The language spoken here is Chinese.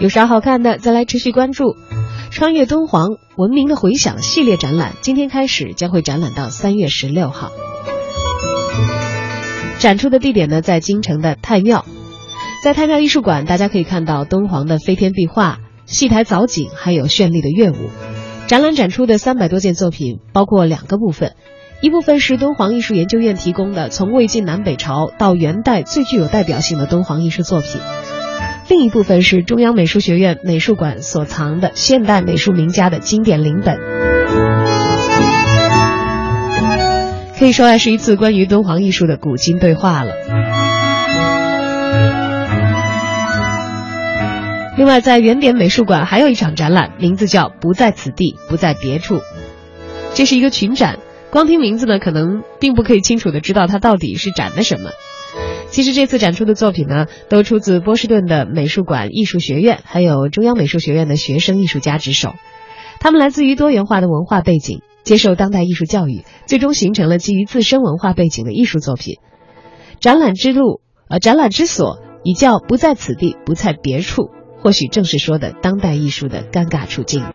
有啥好看的，再来持续关注《穿越敦煌：文明的回响》系列展览，今天开始将会展览到三月十六号。展出的地点呢，在京城的太庙，在太庙艺术馆，大家可以看到敦煌的飞天壁画、戏台藻井，还有绚丽的乐舞。展览展出的三百多件作品，包括两个部分，一部分是敦煌艺术研究院提供的从魏晋南北朝到元代最具有代表性的敦煌艺术作品，另一部分是中央美术学院美术馆所藏的现代美术名家的经典临本。可以说，啊是一次关于敦煌艺术的古今对话了。另外，在原点美术馆还有一场展览，名字叫“不在此地，不在别处”。这是一个群展，光听名字呢，可能并不可以清楚的知道它到底是展的什么。其实这次展出的作品呢，都出自波士顿的美术馆艺术学院，还有中央美术学院的学生艺术家之手。他们来自于多元化的文化背景，接受当代艺术教育，最终形成了基于自身文化背景的艺术作品。展览之路，呃，展览之所以叫“不在此地，不在别处”。或许正是说的当代艺术的尴尬处境。